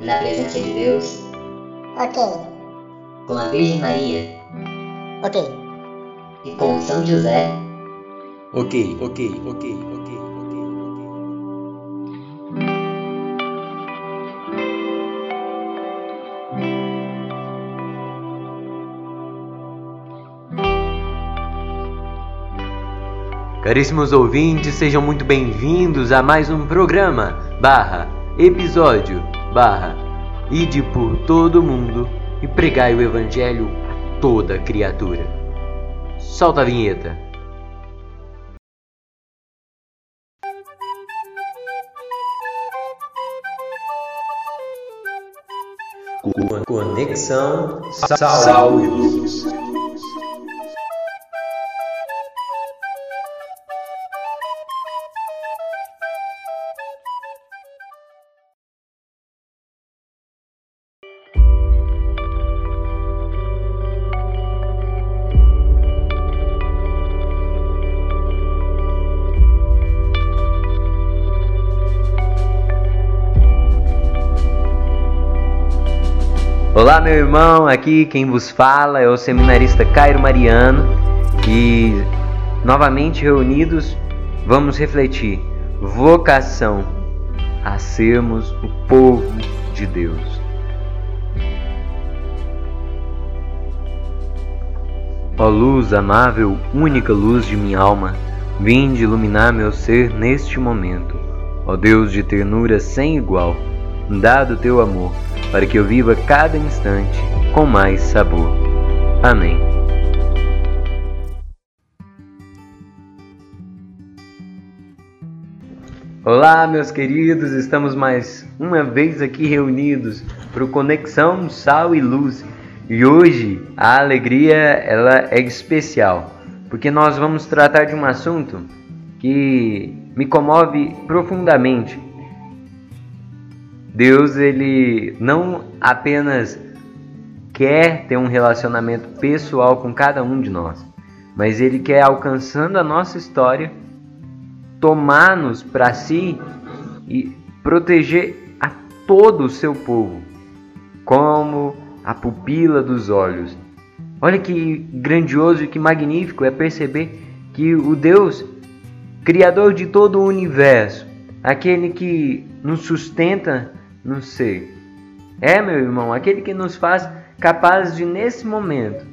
Na presença de Deus, Ok, com a Virgem Maria. Ok, e com São José, Ok, ok, ok, ok, Caríssimos ouvintes, sejam muito bem-vindos a mais um programa barra episódio barra ide por todo mundo e pregai o evangelho a toda criatura. Solta a vinheta. Conexão Sal e Luz. Olá, meu irmão, aqui quem vos fala é o seminarista Cairo Mariano e novamente reunidos vamos refletir vocação a sermos o povo de Deus. Ó luz amável, única luz de minha alma, vinde iluminar meu ser neste momento. Ó Deus de ternura sem igual, dado teu amor, para que eu viva cada instante com mais sabor. Amém. Olá, meus queridos, estamos mais uma vez aqui reunidos para o Conexão Sal e Luz. E hoje a alegria ela é especial, porque nós vamos tratar de um assunto que me comove profundamente. Deus ele não apenas quer ter um relacionamento pessoal com cada um de nós, mas ele quer alcançando a nossa história, tomar-nos para si e proteger a todo o seu povo, como a pupila dos olhos. Olha que grandioso e que magnífico é perceber que o Deus, Criador de todo o universo, aquele que nos sustenta no ser, é, meu irmão, aquele que nos faz capazes de, nesse momento,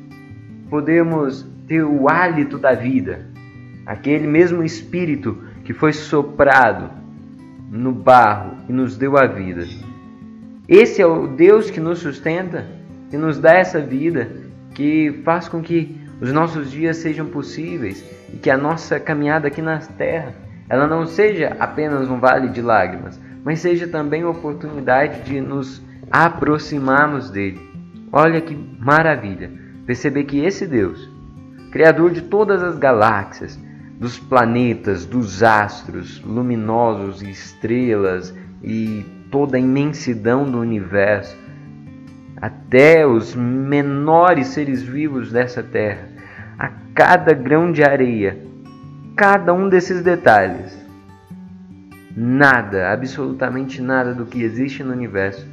podermos ter o hálito da vida, aquele mesmo Espírito que foi soprado no barro e nos deu a vida. Esse é o Deus que nos sustenta, que nos dá essa vida, que faz com que os nossos dias sejam possíveis e que a nossa caminhada aqui na terra ela não seja apenas um vale de lágrimas, mas seja também uma oportunidade de nos aproximarmos dele. Olha que maravilha perceber que esse Deus, Criador de todas as galáxias, dos planetas, dos astros luminosos e estrelas e toda a imensidão do universo, até os menores seres vivos dessa terra, a cada grão de areia, cada um desses detalhes, nada, absolutamente nada do que existe no universo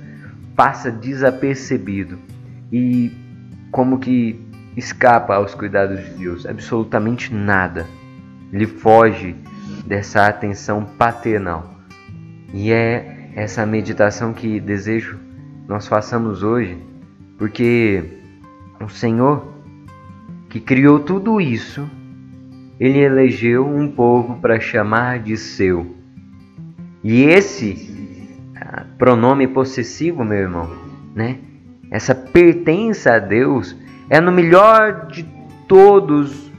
passa desapercebido e como que escapa aos cuidados de Deus, absolutamente nada. Ele foge dessa atenção paternal. E é essa meditação que desejo nós façamos hoje, porque o Senhor que criou tudo isso, ele elegeu um povo para chamar de seu. E esse ah, pronome possessivo, meu irmão, né? Essa pertença a Deus é no melhor de todos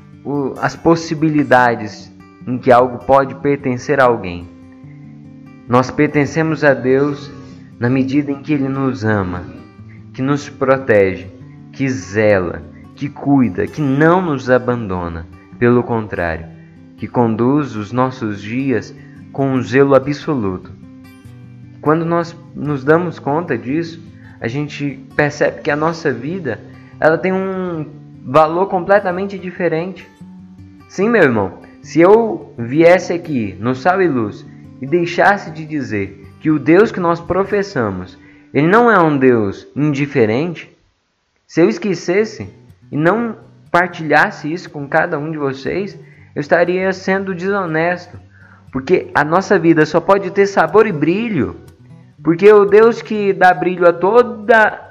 as possibilidades em que algo pode pertencer a alguém. Nós pertencemos a Deus na medida em que Ele nos ama, que nos protege, que zela, que cuida, que não nos abandona. Pelo contrário, que conduz os nossos dias com um zelo absoluto. Quando nós nos damos conta disso, a gente percebe que a nossa vida ela tem um valor completamente diferente. Sim, meu irmão, se eu viesse aqui no Sal e Luz e deixasse de dizer que o Deus que nós professamos, ele não é um Deus indiferente, se eu esquecesse e não partilhasse isso com cada um de vocês, eu estaria sendo desonesto, porque a nossa vida só pode ter sabor e brilho, porque o Deus que dá brilho a toda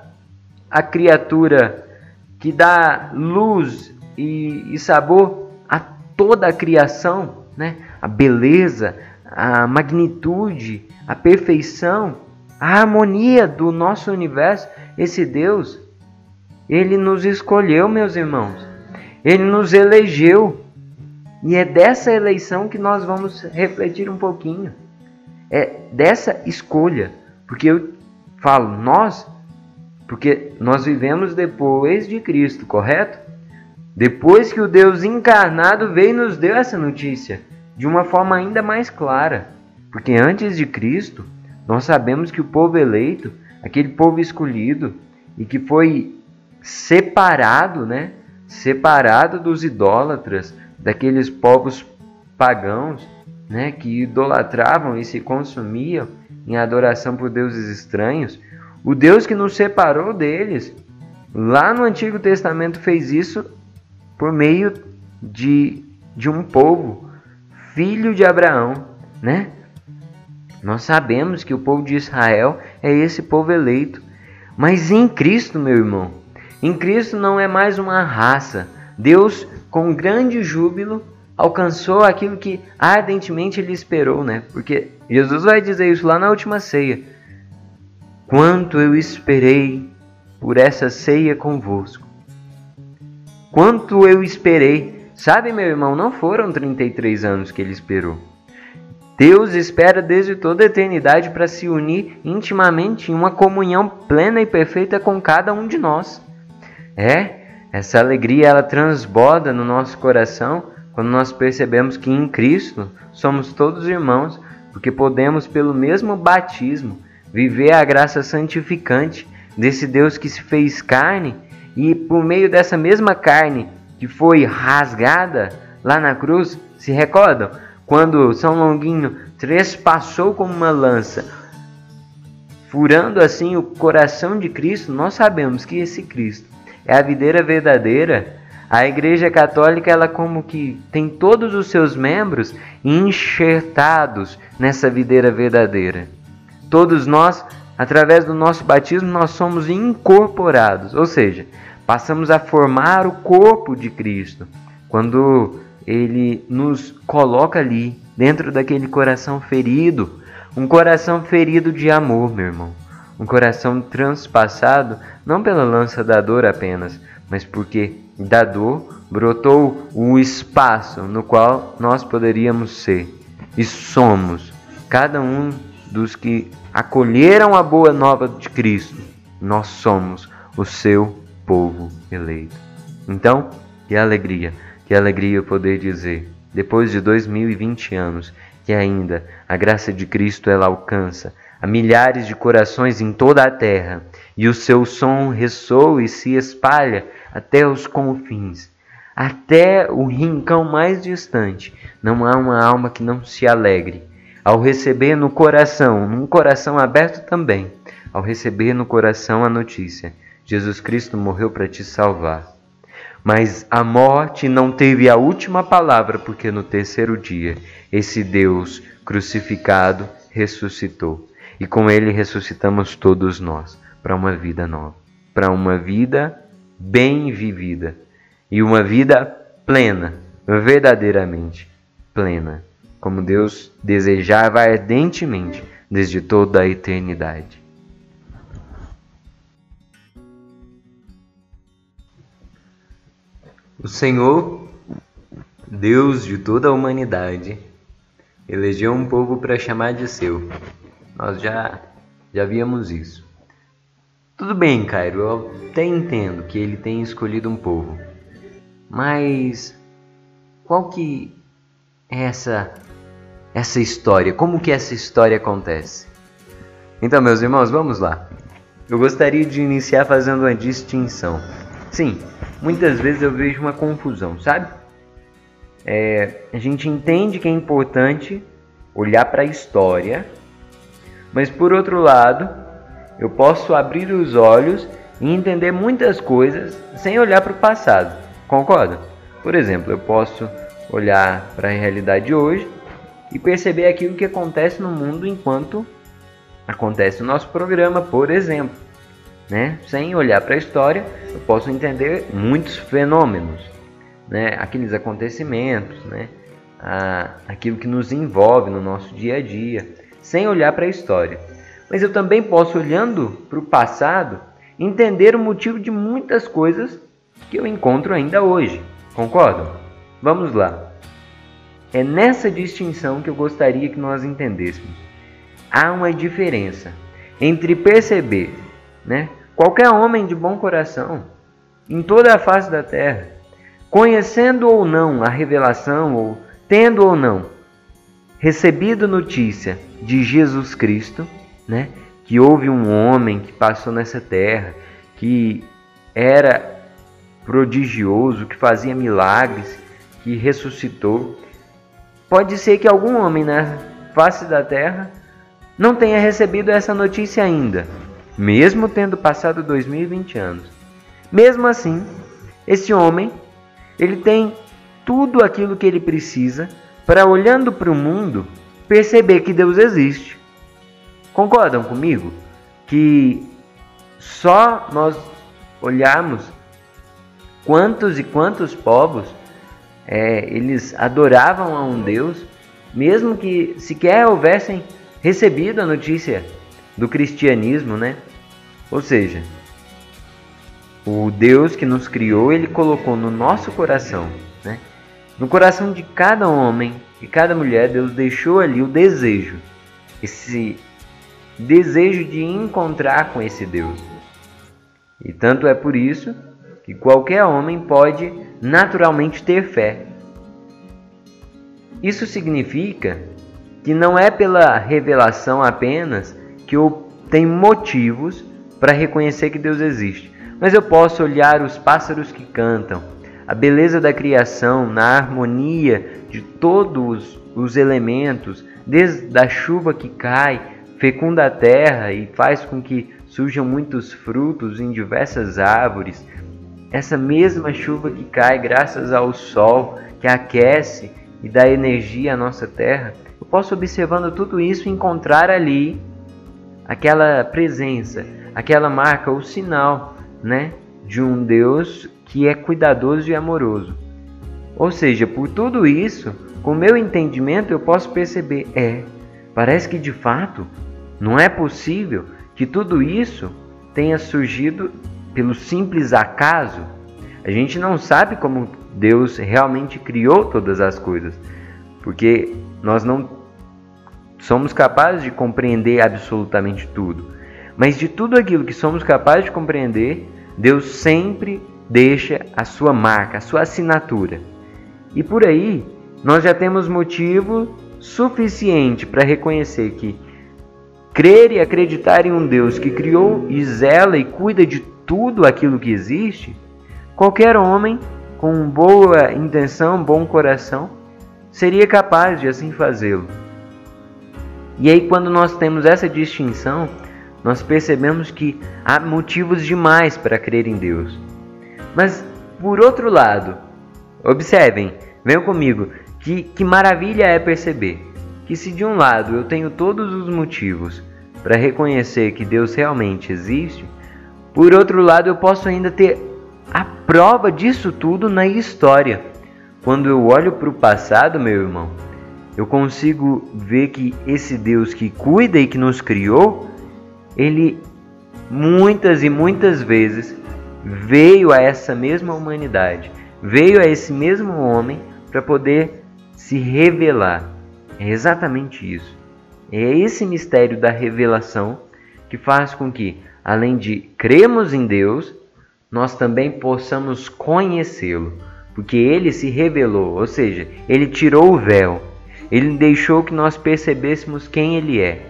a criatura, que dá luz e, e sabor a toda a criação, né? a beleza, a magnitude, a perfeição, a harmonia do nosso universo, esse Deus, ele nos escolheu, meus irmãos. Ele nos elegeu. E é dessa eleição que nós vamos refletir um pouquinho. É dessa escolha. Porque eu falo nós, porque nós vivemos depois de Cristo, correto? Depois que o Deus encarnado veio e nos deu essa notícia de uma forma ainda mais clara. Porque antes de Cristo, nós sabemos que o povo eleito, aquele povo escolhido e que foi separado, né? Separado dos idólatras, daqueles povos pagãos, né, que idolatravam e se consumiam em adoração por deuses estranhos, o Deus que nos separou deles, lá no Antigo Testamento fez isso por meio de, de um povo, filho de Abraão, né? Nós sabemos que o povo de Israel é esse povo eleito. Mas em Cristo, meu irmão, em Cristo não é mais uma raça. Deus, com grande júbilo, alcançou aquilo que ardentemente ele esperou, né? Porque Jesus vai dizer isso lá na última ceia. Quanto eu esperei por essa ceia convosco. Quanto eu esperei. Sabe, meu irmão, não foram 33 anos que ele esperou. Deus espera desde toda a eternidade para se unir intimamente em uma comunhão plena e perfeita com cada um de nós. É, essa alegria ela transborda no nosso coração quando nós percebemos que em Cristo somos todos irmãos, porque podemos pelo mesmo batismo viver a graça santificante desse Deus que se fez carne e por meio dessa mesma carne que foi rasgada lá na cruz, se recordam? quando São Longuinho trespassou como uma lança, furando assim o coração de Cristo, nós sabemos que esse Cristo é a videira verdadeira. A Igreja Católica, ela como que tem todos os seus membros enxertados nessa videira verdadeira. Todos nós, através do nosso batismo, nós somos incorporados, ou seja, passamos a formar o corpo de Cristo. Quando ele nos coloca ali, dentro daquele coração ferido, um coração ferido de amor, meu irmão. Um coração transpassado não pela lança da dor apenas, mas porque da dor brotou o espaço no qual nós poderíamos ser e somos cada um dos que acolheram a boa nova de Cristo. Nós somos o seu povo eleito. Então, que alegria! Que alegria poder dizer, depois de 2020 anos, que ainda a graça de Cristo ela alcança a milhares de corações em toda a terra, e o seu som ressoa e se espalha até os confins, até o rincão mais distante. Não há uma alma que não se alegre ao receber no coração, num coração aberto também, ao receber no coração a notícia: Jesus Cristo morreu para te salvar. Mas a morte não teve a última palavra, porque no terceiro dia esse Deus crucificado ressuscitou. E com ele ressuscitamos todos nós para uma vida nova, para uma vida bem vivida e uma vida plena, verdadeiramente plena, como Deus desejava ardentemente desde toda a eternidade. O Senhor, Deus de toda a humanidade, elegeu um povo para chamar de seu. Nós já, já víamos isso. Tudo bem, Cairo, eu até entendo que ele tenha escolhido um povo. Mas qual que é essa essa história? Como que essa história acontece? Então, meus irmãos, vamos lá. Eu gostaria de iniciar fazendo uma distinção Sim, muitas vezes eu vejo uma confusão, sabe? É, a gente entende que é importante olhar para a história, mas por outro lado, eu posso abrir os olhos e entender muitas coisas sem olhar para o passado. Concorda? Por exemplo, eu posso olhar para a realidade de hoje e perceber aquilo que acontece no mundo enquanto acontece no nosso programa, por exemplo. Né? Sem olhar para a história, eu posso entender muitos fenômenos, né? aqueles acontecimentos, né? Ah, aquilo que nos envolve no nosso dia a dia, sem olhar para a história. Mas eu também posso, olhando para o passado, entender o motivo de muitas coisas que eu encontro ainda hoje. Concordam? Vamos lá. É nessa distinção que eu gostaria que nós entendêssemos. Há uma diferença entre perceber, né, qualquer homem de bom coração em toda a face da terra, conhecendo ou não a revelação ou tendo ou não recebido notícia de Jesus Cristo, né, que houve um homem que passou nessa terra, que era prodigioso, que fazia milagres, que ressuscitou. Pode ser que algum homem na face da terra não tenha recebido essa notícia ainda, mesmo tendo passado 2020 anos. Mesmo assim, esse homem, ele tem tudo aquilo que ele precisa para olhando para o mundo perceber que Deus existe. Concordam comigo que só nós olharmos quantos e quantos povos é, eles adoravam a um Deus, mesmo que sequer houvessem recebido a notícia do cristianismo, né? Ou seja, o Deus que nos criou, ele colocou no nosso coração, né? No coração de cada homem e cada mulher, Deus deixou ali o desejo, esse desejo de encontrar com esse Deus. E tanto é por isso que qualquer homem pode naturalmente ter fé. Isso significa que não é pela revelação apenas que eu tenho motivos para reconhecer que Deus existe, mas eu posso olhar os pássaros que cantam, a beleza da criação, na harmonia de todos os elementos, desde a chuva que cai fecunda a terra e faz com que surjam muitos frutos em diversas árvores. Essa mesma chuva que cai graças ao sol que aquece e dá energia à nossa terra, eu posso observando tudo isso encontrar ali aquela presença, aquela marca, o sinal, né, de um Deus que é cuidadoso e amoroso. Ou seja, por tudo isso, com meu entendimento eu posso perceber, é, parece que de fato não é possível que tudo isso tenha surgido pelo simples acaso. A gente não sabe como Deus realmente criou todas as coisas, porque nós não somos capazes de compreender absolutamente tudo. Mas de tudo aquilo que somos capazes de compreender, Deus sempre deixa a sua marca, a sua assinatura. E por aí, nós já temos motivo suficiente para reconhecer que Crer e acreditar em um Deus que criou e zela e cuida de tudo aquilo que existe, qualquer homem com boa intenção, bom coração, seria capaz de assim fazê-lo. E aí, quando nós temos essa distinção, nós percebemos que há motivos demais para crer em Deus. Mas, por outro lado, observem, venham comigo, que, que maravilha é perceber que, se de um lado eu tenho todos os motivos para reconhecer que Deus realmente existe, por outro lado, eu posso ainda ter a prova disso tudo na história. Quando eu olho para o passado, meu irmão, eu consigo ver que esse Deus que cuida e que nos criou, ele muitas e muitas vezes veio a essa mesma humanidade, veio a esse mesmo homem para poder se revelar. É exatamente isso. É esse mistério da revelação que faz com que, além de cremos em Deus, nós também possamos conhecê-lo, porque ele se revelou, ou seja, ele tirou o véu, ele deixou que nós percebêssemos quem ele é.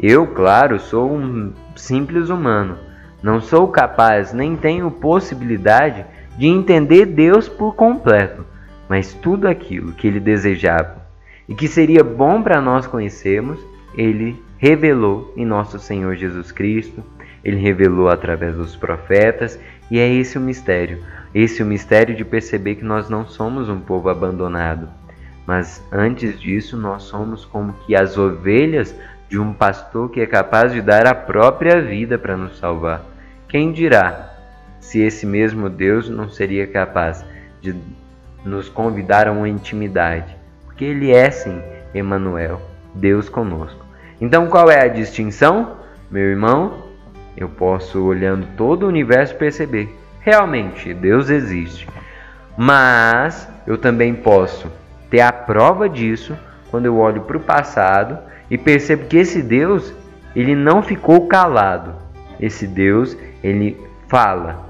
Eu, claro, sou um simples humano, Não sou capaz nem tenho possibilidade de entender Deus por completo, mas tudo aquilo que ele desejava e que seria bom para nós conhecermos, ele revelou em nosso Senhor Jesus Cristo, ele revelou através dos profetas, e é esse o mistério. Esse é o mistério de perceber que nós não somos um povo abandonado, mas antes disso nós somos como que as ovelhas de um pastor que é capaz de dar a própria vida para nos salvar. Quem dirá se esse mesmo Deus não seria capaz de nos convidar a uma intimidade? Porque ele é sim Emmanuel, Deus conosco. Então qual é a distinção? Meu irmão, eu posso olhando todo o universo perceber, realmente Deus existe. Mas eu também posso ter a prova disso quando eu olho para o passado e percebo que esse Deus, ele não ficou calado. Esse Deus, ele fala.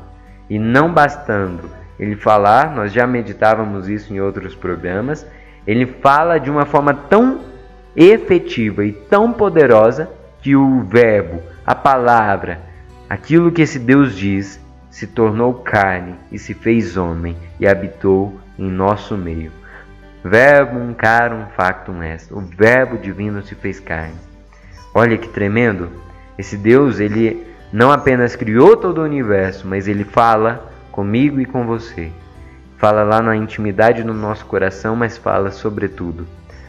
E não bastando ele falar, nós já meditávamos isso em outros programas, ele fala de uma forma tão efetiva e tão poderosa que o verbo, a palavra, aquilo que esse Deus diz, se tornou carne e se fez homem e habitou em nosso meio. Verbum carum factum est. O verbo divino se fez carne. Olha que tremendo. Esse Deus, ele não apenas criou todo o universo, mas ele fala comigo e com você. Fala lá na intimidade do nosso coração, mas fala sobretudo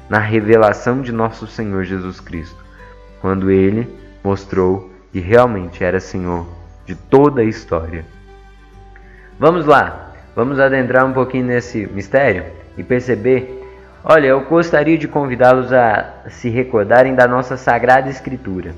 na revelação de nosso Senhor Jesus Cristo, quando ele mostrou que realmente era Senhor de toda a história. Vamos lá, vamos adentrar um pouquinho nesse mistério? E perceber, olha, eu gostaria de convidá-los a se recordarem da nossa Sagrada Escritura,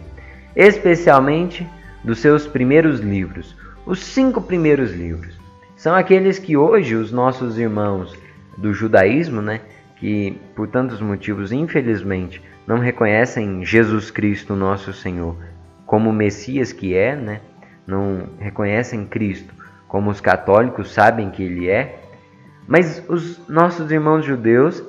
especialmente dos seus primeiros livros, os cinco primeiros livros. São aqueles que hoje os nossos irmãos do judaísmo, né, que por tantos motivos, infelizmente, não reconhecem Jesus Cristo, nosso Senhor, como Messias que é, né, não reconhecem Cristo como os católicos sabem que ele é, mas os nossos irmãos judeus,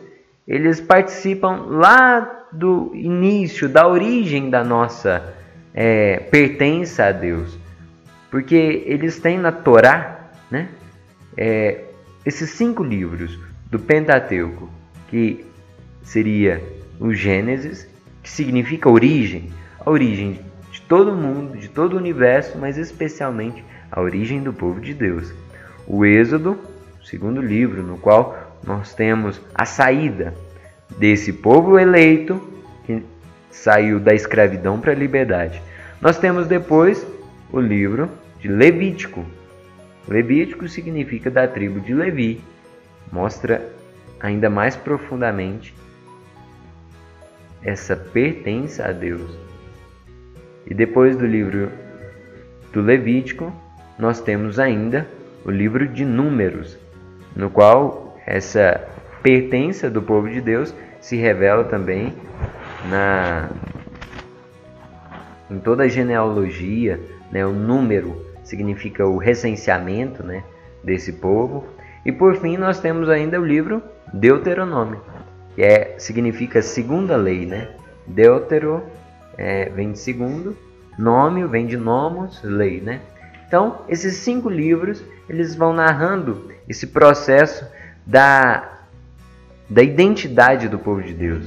eles participam lá do início, da origem da nossa é, pertença a Deus. Porque eles têm na Torá né, é, esses cinco livros do Pentateuco, que seria o Gênesis, que significa origem, a origem de todo mundo, de todo o universo, mas especialmente a origem do povo de Deus. O Êxodo, segundo livro, no qual nós temos a saída desse povo eleito que saiu da escravidão para a liberdade. Nós temos depois o livro de Levítico. Levítico significa da tribo de Levi. Mostra ainda mais profundamente essa pertença a Deus. E depois do livro do Levítico, nós temos ainda o livro de Números, no qual essa pertença do povo de Deus se revela também na em toda a genealogia, né, o número significa o recenseamento, né, desse povo. E por fim nós temos ainda o livro Deuteronômio, que é significa segunda lei, né? Deutero é, vem de segundo, nome vem de nomos, lei, né? Então esses cinco livros eles vão narrando esse processo da, da identidade do povo de Deus.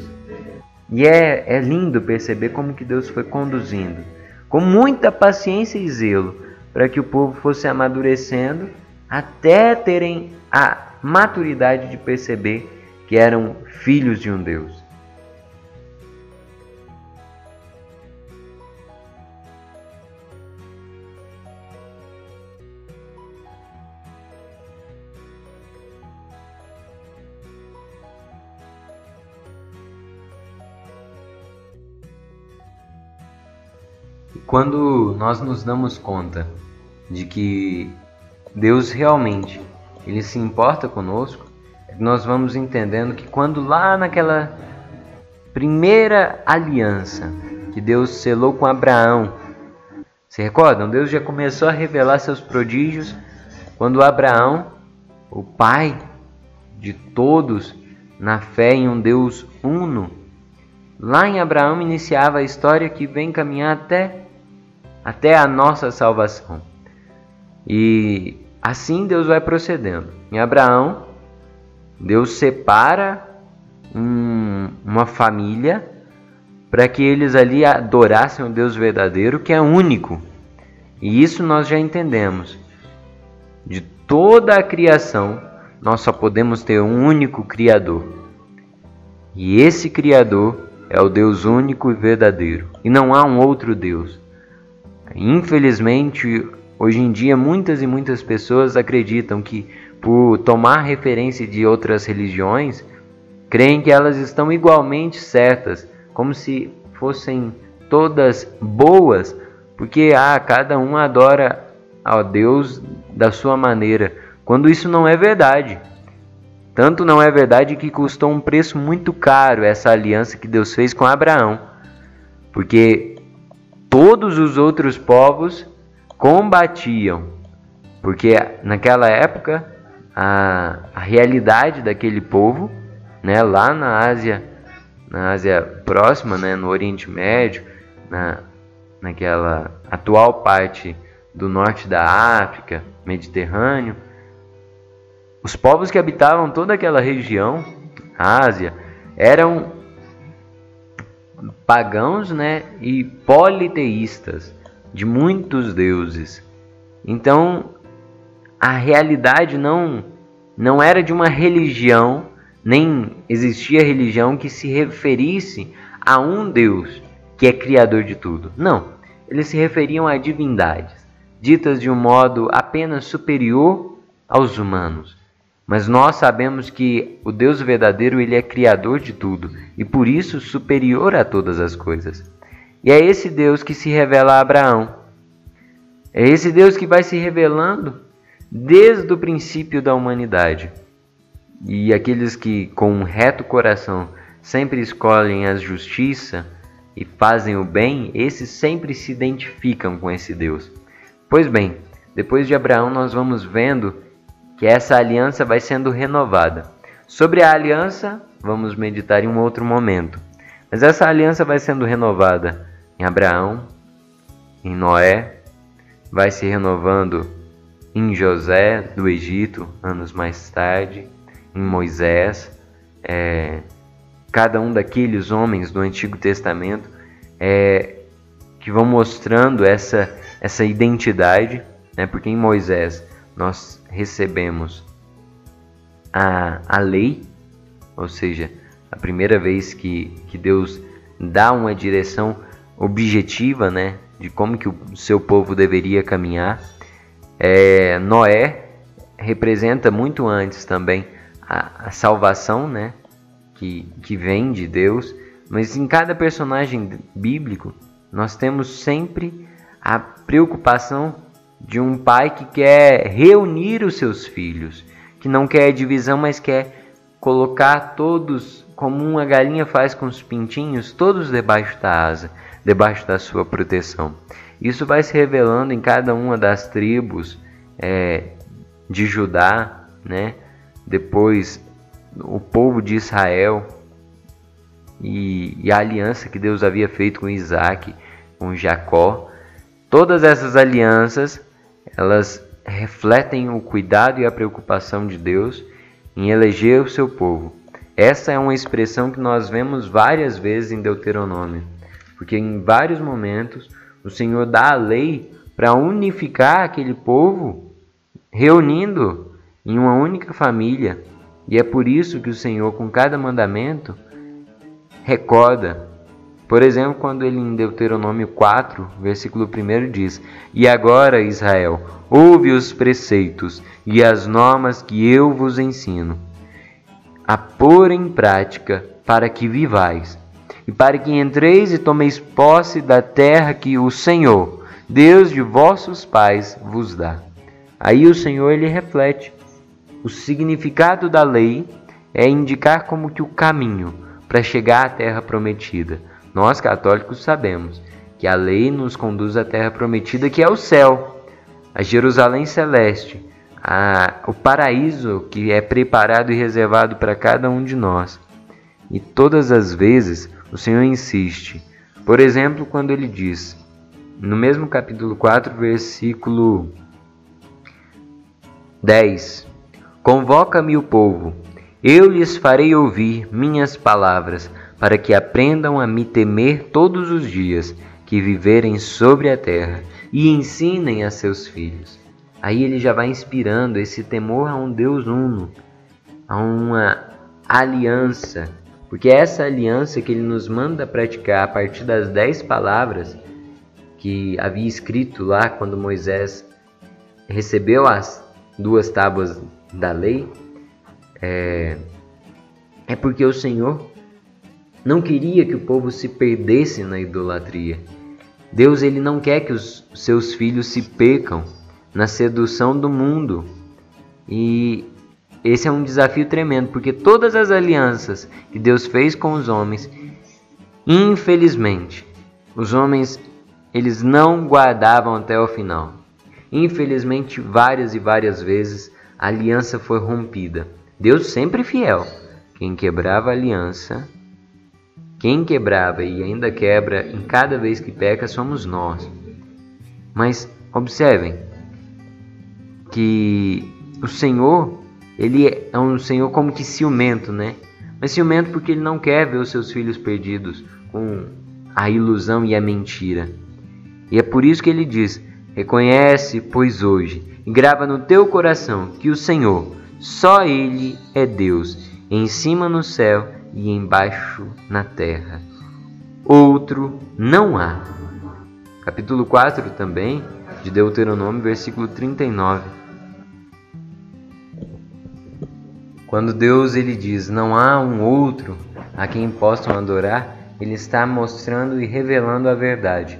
E é, é lindo perceber como que Deus foi conduzindo, com muita paciência e zelo, para que o povo fosse amadurecendo até terem a maturidade de perceber que eram filhos de um Deus. Quando nós nos damos conta de que Deus realmente ele se importa conosco, nós vamos entendendo que quando lá naquela primeira aliança que Deus selou com Abraão, se recordam? Deus já começou a revelar seus prodígios quando Abraão, o pai de todos na fé em um Deus uno, lá em Abraão iniciava a história que vem caminhar até até a nossa salvação. E assim Deus vai procedendo. Em Abraão, Deus separa um, uma família para que eles ali adorassem o Deus verdadeiro, que é único. E isso nós já entendemos. De toda a criação, nós só podemos ter um único Criador. E esse Criador é o Deus único e verdadeiro. E não há um outro Deus. Infelizmente, hoje em dia, muitas e muitas pessoas acreditam que, por tomar referência de outras religiões, creem que elas estão igualmente certas, como se fossem todas boas, porque ah, cada um adora ao Deus da sua maneira, quando isso não é verdade. Tanto não é verdade que custou um preço muito caro essa aliança que Deus fez com Abraão, porque todos os outros povos combatiam, porque naquela época a, a realidade daquele povo, né, lá na Ásia, na Ásia próxima, né, no Oriente Médio, na, naquela atual parte do norte da África, Mediterrâneo, os povos que habitavam toda aquela região, Ásia, eram pagãos né, e politeístas de muitos deuses. Então, a realidade não, não era de uma religião, nem existia religião que se referisse a um Deus que é criador de tudo. Não, eles se referiam a divindades, ditas de um modo apenas superior aos humanos. Mas nós sabemos que o Deus verdadeiro ele é criador de tudo e por isso superior a todas as coisas. E é esse Deus que se revela a Abraão. É esse Deus que vai se revelando desde o princípio da humanidade. E aqueles que com um reto coração sempre escolhem a justiça e fazem o bem, esses sempre se identificam com esse Deus. Pois bem, depois de Abraão nós vamos vendo que essa aliança vai sendo renovada. Sobre a aliança, vamos meditar em um outro momento. Mas essa aliança vai sendo renovada em Abraão, em Noé, vai se renovando em José do Egito, anos mais tarde, em Moisés, é, cada um daqueles homens do Antigo Testamento é, que vão mostrando essa, essa identidade, né? porque em Moisés nós recebemos a, a lei, ou seja, a primeira vez que, que Deus dá uma direção objetiva né, de como que o seu povo deveria caminhar. É, Noé representa muito antes também a, a salvação né, que, que vem de Deus, mas em cada personagem bíblico nós temos sempre a preocupação de um pai que quer reunir os seus filhos, que não quer divisão, mas quer colocar todos, como uma galinha faz com os pintinhos, todos debaixo da asa, debaixo da sua proteção. Isso vai se revelando em cada uma das tribos é, de Judá, né? depois o povo de Israel e, e a aliança que Deus havia feito com Isaac, com Jacó. Todas essas alianças elas refletem o cuidado e a preocupação de Deus em eleger o seu povo. Essa é uma expressão que nós vemos várias vezes em Deuteronômio, porque em vários momentos o Senhor dá a lei para unificar aquele povo, reunindo em uma única família. E é por isso que o Senhor, com cada mandamento, recorda por exemplo, quando ele em Deuteronômio 4, versículo 1 diz: E agora, Israel, ouve os preceitos e as normas que eu vos ensino, a pôr em prática para que vivais, e para que entreis e tomeis posse da terra que o Senhor, Deus de vossos pais, vos dá. Aí o Senhor ele reflete. O significado da lei é indicar como que o caminho para chegar à terra prometida nós católicos sabemos que a lei nos conduz à terra prometida, que é o céu, a Jerusalém celeste, a, o paraíso que é preparado e reservado para cada um de nós. E todas as vezes o Senhor insiste. Por exemplo, quando ele diz: no mesmo capítulo 4, versículo 10: Convoca-me o povo, eu lhes farei ouvir minhas palavras, para que aprendam a me temer todos os dias que viverem sobre a terra e ensinem a seus filhos. Aí ele já vai inspirando esse temor a um Deus uno, a uma aliança, porque é essa aliança que ele nos manda praticar a partir das dez palavras que havia escrito lá quando Moisés recebeu as duas tábuas da lei, é, é porque o Senhor não queria que o povo se perdesse na idolatria. Deus ele não quer que os seus filhos se percam na sedução do mundo. E esse é um desafio tremendo, porque todas as alianças que Deus fez com os homens, infelizmente, os homens eles não guardavam até o final. Infelizmente, várias e várias vezes a aliança foi rompida. Deus sempre fiel. Quem quebrava a aliança, quem quebrava e ainda quebra em cada vez que peca somos nós. Mas observem que o Senhor, ele é um Senhor como que ciumento, né? Mas ciumento porque ele não quer ver os seus filhos perdidos com a ilusão e a mentira. E é por isso que ele diz: Reconhece, pois hoje, e grava no teu coração que o Senhor, só Ele é Deus, em cima no céu e embaixo na terra. Outro não há. Capítulo 4 também, de Deuteronômio, versículo 39. Quando Deus ele diz: "Não há um outro a quem possam adorar", ele está mostrando e revelando a verdade.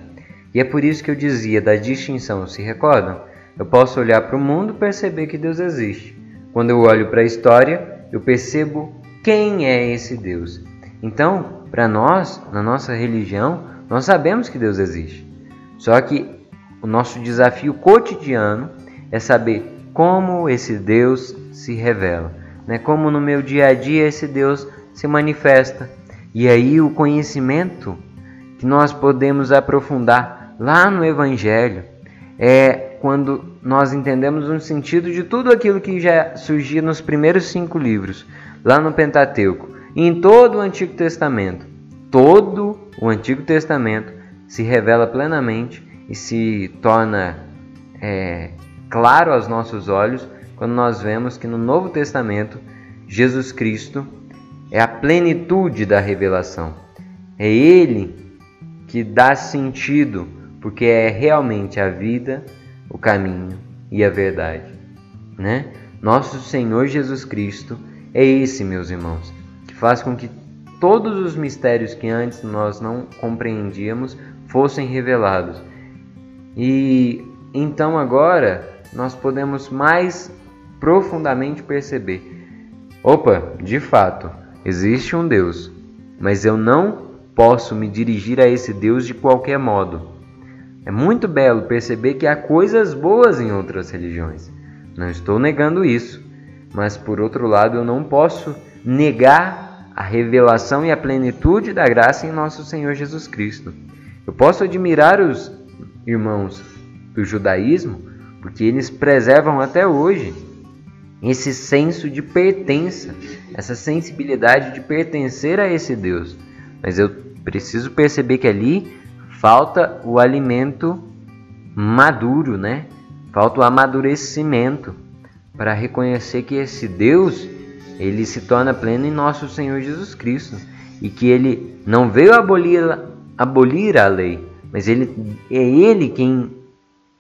E é por isso que eu dizia da distinção, se recordam? Eu posso olhar para o mundo e perceber que Deus existe. Quando eu olho para a história, eu percebo quem é esse Deus. Então, para nós, na nossa religião, nós sabemos que Deus existe. Só que o nosso desafio cotidiano é saber como esse Deus se revela, né? como no meu dia a dia esse Deus se manifesta. E aí o conhecimento que nós podemos aprofundar lá no Evangelho é quando nós entendemos o sentido de tudo aquilo que já surgia nos primeiros cinco livros, lá no Pentateuco, e em todo o Antigo Testamento. Todo o Antigo Testamento se revela plenamente e se torna é, claro aos nossos olhos quando nós vemos que no Novo Testamento Jesus Cristo é a plenitude da revelação. É Ele que dá sentido porque é realmente a vida, o caminho e a verdade, né? Nosso Senhor Jesus Cristo é esse, meus irmãos, que faz com que todos os mistérios que antes nós não compreendíamos fossem revelados. E então agora nós podemos mais profundamente perceber: opa, de fato, existe um Deus, mas eu não posso me dirigir a esse Deus de qualquer modo. É muito belo perceber que há coisas boas em outras religiões. Não estou negando isso, mas por outro lado eu não posso negar a revelação e a plenitude da graça em nosso Senhor Jesus Cristo. Eu posso admirar os irmãos do judaísmo porque eles preservam até hoje esse senso de pertença, essa sensibilidade de pertencer a esse Deus. Mas eu preciso perceber que ali falta o alimento maduro, né? Falta o amadurecimento para reconhecer que esse Deus, ele se torna pleno em nosso Senhor Jesus Cristo e que ele não veio abolir, abolir a lei, mas ele é ele quem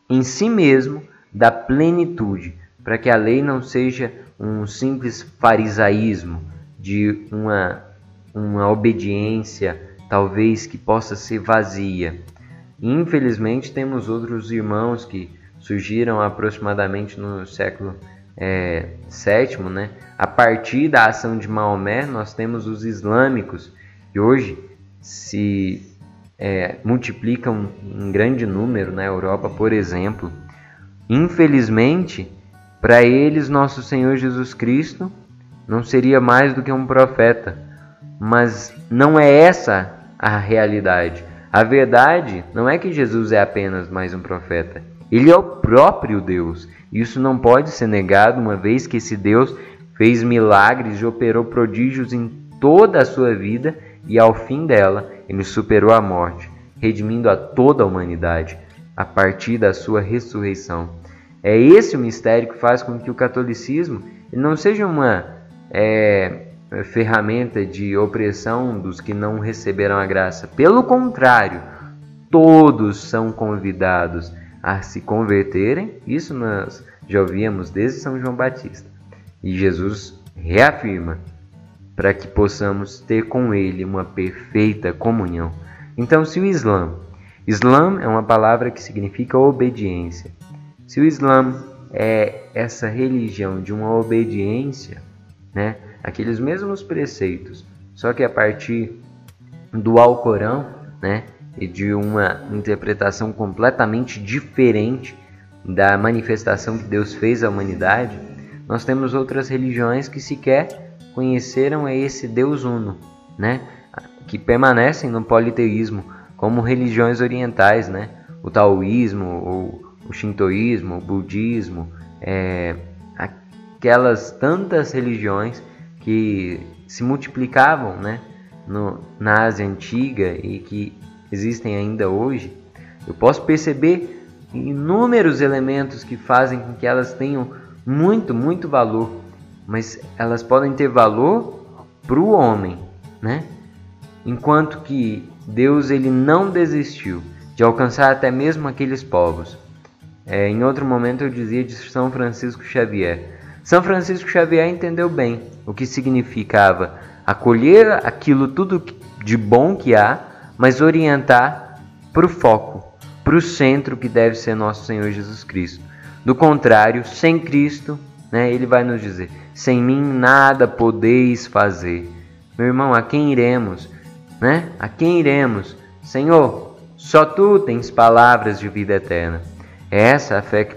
em si mesmo dá plenitude, para que a lei não seja um simples farisaísmo de uma uma obediência talvez que possa ser vazia. Infelizmente, temos outros irmãos que surgiram aproximadamente no século é, sétimo, né? A partir da ação de Maomé, nós temos os islâmicos que hoje se é, multiplicam em grande número na Europa, por exemplo. Infelizmente, para eles, nosso Senhor Jesus Cristo não seria mais do que um profeta, mas não é essa a realidade. A verdade não é que Jesus é apenas mais um profeta. Ele é o próprio Deus. Isso não pode ser negado, uma vez que esse Deus fez milagres e operou prodígios em toda a sua vida e ao fim dela ele superou a morte, redimindo a toda a humanidade a partir da sua ressurreição. É esse o mistério que faz com que o catolicismo não seja uma é, ferramenta de opressão dos que não receberam a graça. Pelo contrário, todos são convidados a se converterem. Isso nós já ouvíamos desde São João Batista. E Jesus reafirma para que possamos ter com ele uma perfeita comunhão. Então, se o Islã, Islã é uma palavra que significa obediência. Se o Islã é essa religião de uma obediência, né, aqueles mesmos preceitos, só que a partir do Alcorão, né, e de uma interpretação completamente diferente da manifestação que Deus fez à humanidade, nós temos outras religiões que sequer conheceram esse Deus uno, né? que permanecem no politeísmo, como religiões orientais, né? o taoísmo, ou o shintoísmo, o budismo, é, aquelas tantas religiões que se multiplicavam né? no, na Ásia Antiga e que existem ainda hoje, eu posso perceber inúmeros elementos que fazem com que elas tenham muito, muito valor, mas elas podem ter valor para o homem, né? Enquanto que Deus ele não desistiu de alcançar até mesmo aqueles povos. É, em outro momento eu dizia de São Francisco Xavier. São Francisco Xavier entendeu bem o que significava acolher aquilo tudo de bom que há, mas orientar para o foco, para o centro que deve ser nosso Senhor Jesus Cristo. Do contrário, sem Cristo, né, ele vai nos dizer: sem mim nada podeis fazer. Meu irmão, a quem iremos? Né? A quem iremos? Senhor, só tu tens palavras de vida eterna. É essa a fé que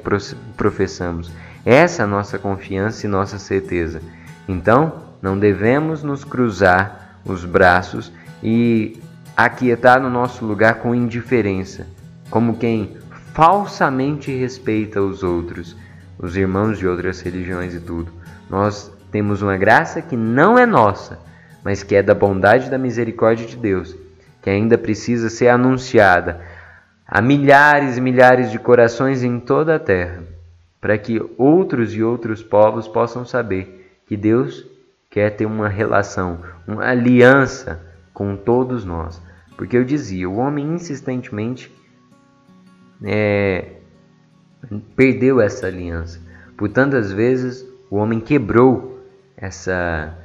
professamos. Essa a nossa confiança e nossa certeza. Então, não devemos nos cruzar os braços e aquietar no nosso lugar com indiferença, como quem falsamente respeita os outros, os irmãos de outras religiões e tudo. Nós temos uma graça que não é nossa, mas que é da bondade e da misericórdia de Deus, que ainda precisa ser anunciada a milhares e milhares de corações em toda a terra, para que outros e outros povos possam saber que Deus quer ter uma relação, uma aliança com todos nós. Porque eu dizia, o homem insistentemente é, perdeu essa aliança. Por tantas vezes o homem quebrou essa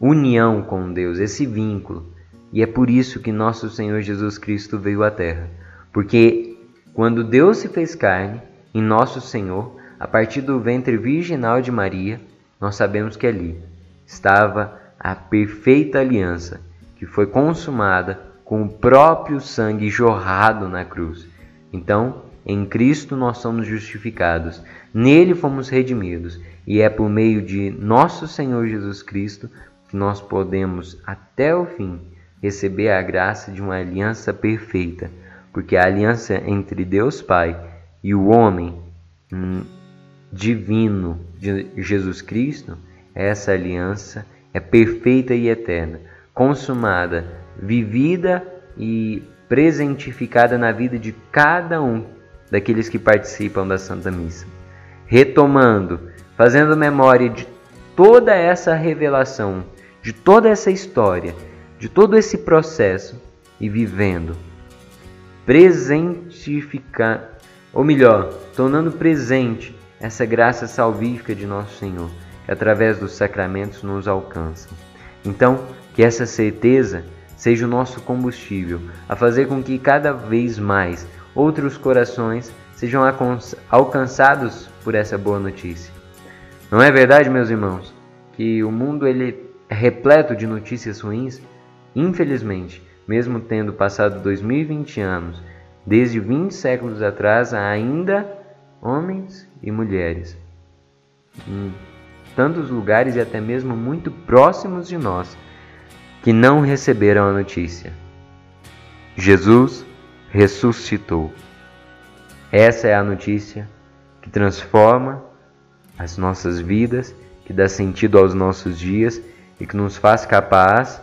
união com Deus, esse vínculo. E é por isso que nosso Senhor Jesus Cristo veio à Terra. Porque quando Deus se fez carne em nosso Senhor, a partir do ventre virginal de Maria, nós sabemos que ali estava a perfeita aliança que foi consumada com o próprio sangue jorrado na cruz. Então, em Cristo nós somos justificados, nele fomos redimidos, e é por meio de nosso Senhor Jesus Cristo que nós podemos, até o fim, receber a graça de uma aliança perfeita, porque a aliança entre Deus Pai e o homem hum, divino de Jesus Cristo, essa aliança é perfeita e eterna, consumada, vivida e presentificada na vida de cada um daqueles que participam da Santa Missa. Retomando, fazendo memória de toda essa revelação, de toda essa história, de todo esse processo e vivendo, presentificar, ou melhor, tornando presente essa graça salvífica de nosso Senhor, que através dos sacramentos nos alcança. Então, que essa certeza seja o nosso combustível a fazer com que cada vez mais outros corações sejam alcançados por essa boa notícia. Não é verdade, meus irmãos, que o mundo ele é repleto de notícias ruins? Infelizmente, mesmo tendo passado 2020 anos, desde 20 séculos atrás, ainda homens e mulheres em tantos lugares e até mesmo muito próximos de nós que não receberam a notícia. Jesus ressuscitou. Essa é a notícia que transforma as nossas vidas, que dá sentido aos nossos dias e que nos faz capaz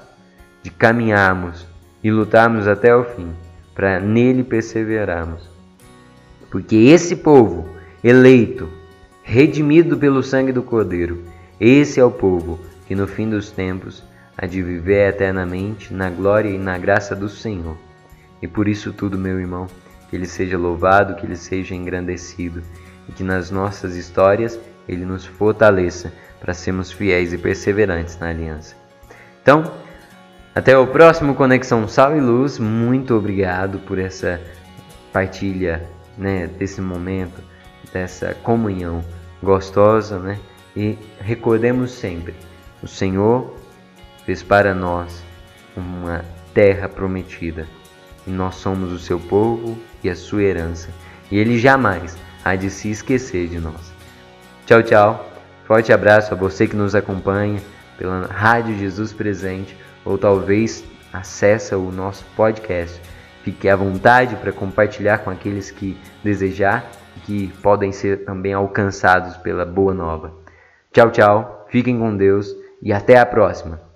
de caminharmos e lutarmos até o fim, para nele perseverarmos. Porque esse povo eleito, redimido pelo sangue do Cordeiro, esse é o povo que no fim dos tempos há de viver eternamente na glória e na graça do Senhor. E por isso tudo, meu irmão, que ele seja louvado, que ele seja engrandecido e que nas nossas histórias ele nos fortaleça para sermos fiéis e perseverantes na aliança. Então, até o próximo Conexão Sal e Luz. Muito obrigado por essa partilha, né, desse momento, dessa comunhão gostosa, né? E recordemos sempre, o Senhor fez para nós uma terra prometida, e nós somos o seu povo e a sua herança, e ele jamais há de se esquecer de nós. Tchau, tchau. Forte abraço a você que nos acompanha pela Rádio Jesus Presente ou talvez acessa o nosso podcast. Fique à vontade para compartilhar com aqueles que desejar e que podem ser também alcançados pela boa nova. Tchau, tchau. Fiquem com Deus e até a próxima.